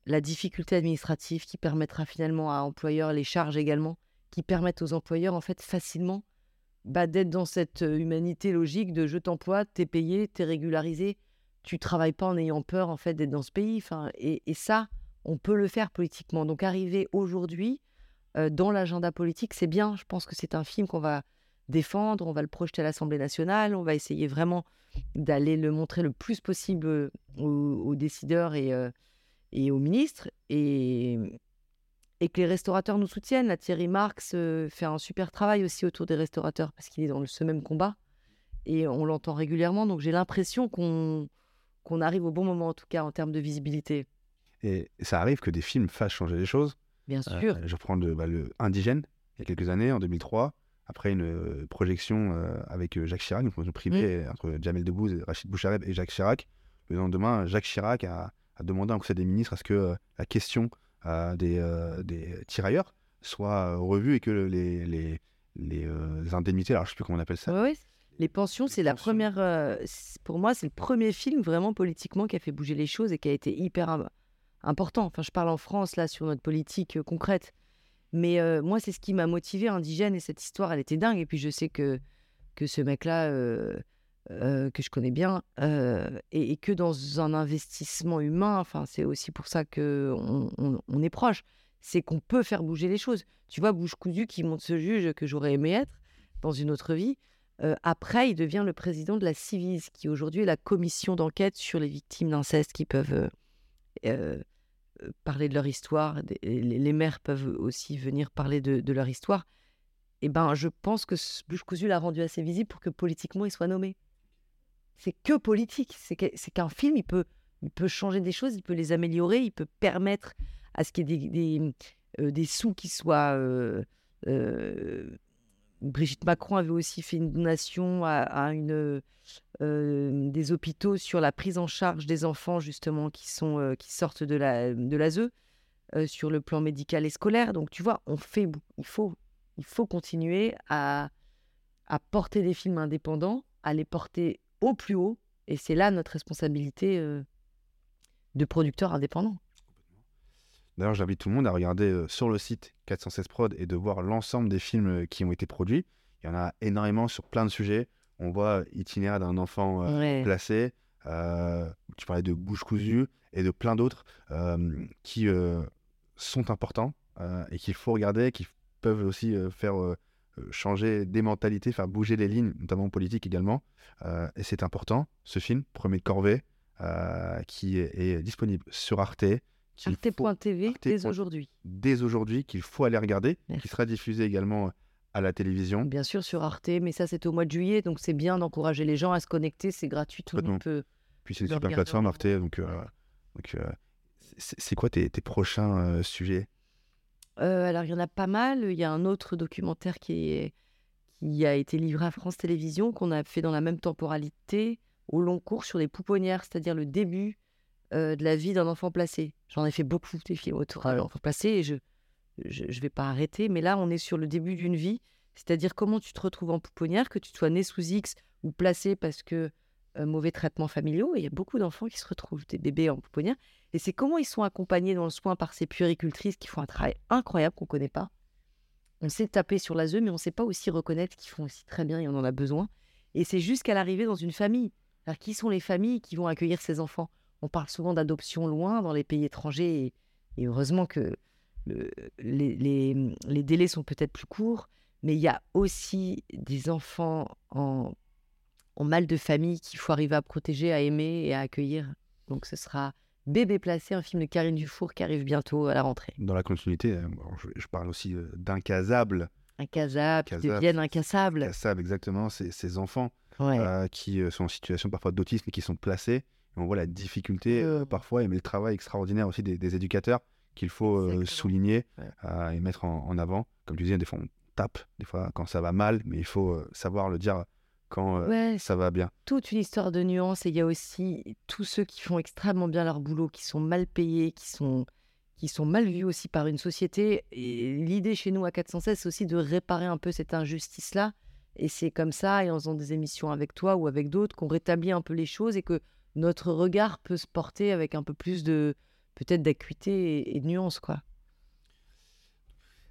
la difficulté administrative qui permettra finalement à employeurs les charges également, qui permettent aux employeurs en fait facilement bah, d'être dans cette euh, humanité logique de je t'emploie, t'es payé, t'es régularisé, tu travailles pas en ayant peur en fait d'être dans ce pays. Et ça, on peut le faire politiquement. Donc arriver aujourd'hui euh, dans l'agenda politique, c'est bien. Je pense que c'est un film qu'on va défendre, on va le projeter à l'Assemblée nationale, on va essayer vraiment d'aller le montrer le plus possible euh, aux, décideurs et, euh, aux ministres. Et, que les restaurateurs nous soutiennent. Là, Thierry Marx fait un super travail aussi autour des restaurateurs parce qu'il est dans ce même combat et on l'entend régulièrement. Donc j'ai l'impression qu'on arrive au bon moment, en tout cas en termes de visibilité. Et ça arrive que des films fassent changer les choses. Bien Euh, sûr. je reprends le, bah, le Indigène, il y a quelques années, en 2003, après une euh, projection euh, avec Jacques Chirac, une projection privée entre Jamel Debbouze, et Rachid Bouchareb et Jacques Chirac. Le lendemain, Jacques Chirac a, a demandé à un conseil des ministres à ce que euh, la question euh, des, euh, des tirailleurs soit revue et que les, les, les, euh, indemnités, alors je sais plus comment on appelle ça. Les pensions, c'est la première. euh, pour moi, c'est le premier film vraiment politiquement qui a fait bouger les choses et qui a été hyper important. Enfin, je parle en France là sur notre politique euh, concrète. Mais euh, moi, c'est ce qui m'a motivé indigène et cette histoire, elle était dingue. Et puis je sais que que ce mec-là, euh, que je connais bien, et, que dans un investissement humain, enfin, c'est aussi pour ça que on, est proche. C'est qu'on peut faire bouger les choses. Tu vois, Bouche cousue qui monte ce juge que j'aurais aimé être dans une autre vie. Après, il devient le président de la CIVIS, qui aujourd'hui est la commission d'enquête sur les victimes d'inceste qui peuvent parler de leur histoire. Les, mères peuvent aussi venir parler de, leur histoire. Et ben, je pense que Bouche cousue l'a rendu assez visible pour que politiquement il soit nommé. C'est que politique. C'est qu'un film, il peut, il peut changer des choses, il peut les améliorer, il peut permettre à ce qu'il y ait des, des, euh, sous qui soient euh, euh, Brigitte Macron avait aussi fait une donation à, euh, des hôpitaux sur la prise en charge des enfants justement qui, euh, sortent de la de l'ASE euh, sur le plan médical et scolaire. Donc tu vois, on fait, il faut, il faut continuer à, à porter des films indépendants, à les porter au plus haut. Et c'est là notre responsabilité de producteur indépendant. D'ailleurs, j'invite tout le monde à regarder euh, sur le site 416 Prod et de voir l'ensemble des films euh, qui ont été produits. Il y en a énormément sur plein de sujets. On voit itinéraire d'un enfant euh, Ouais. placé. euh, tu parlais de bouche cousue et de plein d'autres euh, qui euh, sont importants euh, et qu'il faut regarder, qui peuvent aussi euh, faire euh, euh, changer des mentalités, faire bouger les lignes, notamment politiques également. Euh, et c'est important. Ce film, Premier de Corvée, euh, qui est, est disponible sur Arte, Arte.tv Arte dès aujourd'hui. dès aujourd'hui, qu'il faut aller regarder, Merci. qui sera diffusé également à la télévision. Bien sûr sur Arte, mais ça c'est au mois de juillet, donc c'est bien d'encourager les gens à se connecter, c'est gratuit, tout le monde peut. Puis c'est une super plateforme Arte, donc, euh, donc, euh, c'est quoi tes, tes prochains euh, sujets? Euh, alors il y en a pas mal, il y a un autre documentaire qui, est, qui a été livré à France Télévisions, qu'on a fait dans la même temporalité, au long cours sur les pouponnières, c'est-à-dire le début euh, de la vie d'un enfant placé. J'en ai fait beaucoup des films autour d'un enfant placé et je ne vais pas arrêter, mais là on est sur le début d'une vie, c'est-à-dire comment tu te retrouves en pouponnière, que tu sois né sous X ou placé parce que euh, mauvais traitements familiaux, il y a beaucoup d'enfants qui se retrouvent, des bébés en pouponnière, et c'est comment ils sont accompagnés dans le soin par ces puéricultrices qui font un travail incroyable qu'on ne connaît pas. On sait taper sur l'ASE, mais on ne sait pas aussi reconnaître qu'ils font aussi très bien et on en a besoin. Et c'est jusqu'à l'arrivée dans une famille. Alors, qui sont les familles qui vont accueillir ces enfants? On parle souvent d'adoption loin dans les pays étrangers, et, et heureusement que le- les, les- les délais sont peut-être plus courts, mais il y a aussi des enfants en, en mal de famille qu'il faut arriver à protéger, à aimer et à accueillir. Donc ce sera Bébé placé, un film de Karine Dufour qui arrive bientôt à la rentrée. Dans la continuité, alors, je, parle aussi euh, d'Incasables. Incasables, qui deviennent incassables. Incasables, exactement, ces, ces enfants Ouais. euh, qui euh, sont en situation parfois d'autisme et qui sont placés. On voit la difficulté euh, Mm. parfois, et mais le travail extraordinaire aussi des, des éducateurs qu'il faut euh, souligner Ouais. euh, et mettre en, en avant. Comme tu disais, des fois on tape, des fois quand ça va mal, mais il faut euh, savoir le dire quand Ouais, ça va bien. toute une histoire de nuances et il y a aussi tous ceux qui font extrêmement bien leur boulot, qui sont mal payés, qui sont, qui sont mal vus aussi par une société. Et l'idée chez nous à 416, c'est aussi de réparer un peu cette injustice-là. Et c'est comme ça, et en faisant des émissions avec toi ou avec d'autres, qu'on rétablit un peu les choses et que notre regard peut se porter avec un peu plus de peut-être d'acuité et, et de nuance, quoi.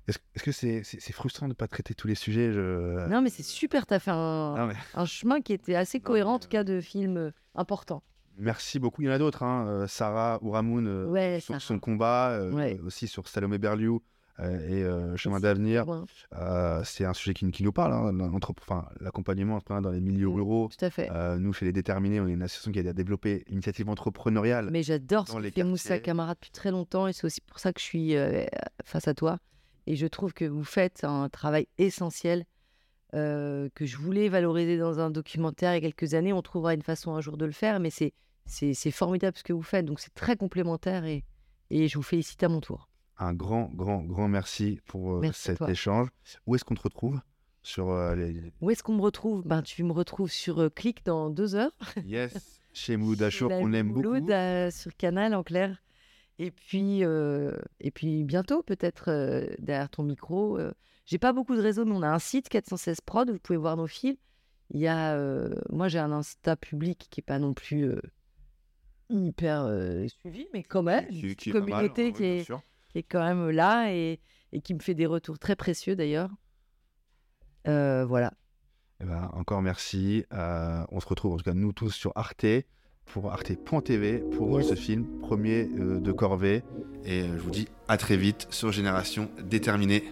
Est-ce est-ce que c'est frustrant de ne pas traiter tous les sujets je... Non, mais c'est super, t'as fait un, Non, mais un chemin qui était assez Non, cohérent, mais, en tout cas, de films euh, importants. Merci beaucoup. Il y en a d'autres. hein, euh, Sarah Ouramoun, euh, Ouais, son, combat, euh, aussi sur Salomé Berliou euh, et euh, Chemin d'avenir. Euh, c'est un sujet qui, qui nous parle, hein, l'accompagnement entrepreneur dans les milieux Mm. ruraux. Tout à fait. Euh, nous, chez Les Déterminés, on est une association qui a développé l'initiative entrepreneuriale. Mais j'adore ce que fait Moussa. Camara depuis très longtemps et c'est aussi pour ça que je suis euh, face à toi. Et je trouve que vous faites un travail essentiel euh, que je voulais valoriser dans un documentaire il y a quelques années. On trouvera une façon un jour de le faire, mais c'est formidable ce que vous faites. Donc c'est très complémentaire et, et je vous félicite à mon tour. Un grand, grand, grand merci pour euh, Merci à cet échange. Où est-ce qu'on te retrouve sur euh, les... Où est-ce qu'on me retrouve? Ben, Tu me retrouves sur euh, Click dans deux heures. Yes, chez Mouloud Achour, Chez qu'on la aime beaucoup. Mouloud, euh, sur Canal en clair. Et puis, euh, et puis bientôt, peut-être derrière ton micro. j'ai pas beaucoup de réseaux, mais on a un site 416 Prod, vous pouvez voir nos films. Il y a, moi, j'ai un Insta public qui est pas non plus hyper suivi, mais quand même, Qui- une qui mal, communauté qui, est. qui est quand même là et, et qui me fait des retours très précieux d'ailleurs. Euh, voilà. Eh ben, encore merci. Euh, on se retrouve, en tout cas, nous tous sur Arte, pour arte.tv, pour Yes. ce film premier euh, de Corvée. Et je vous dis à très vite sur Génération Déterminée.